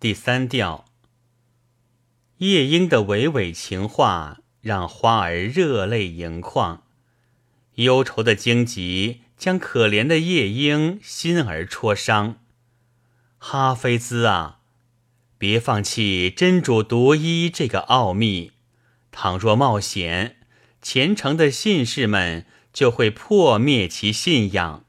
第三调夜莺的娓娓情话让花儿热泪盈眶，忧愁的荆棘将可怜的夜莺心儿戳伤。哈菲兹啊，别放弃真主独一这个奥秘，倘若冒险，虔诚的信士们就会破灭其信仰。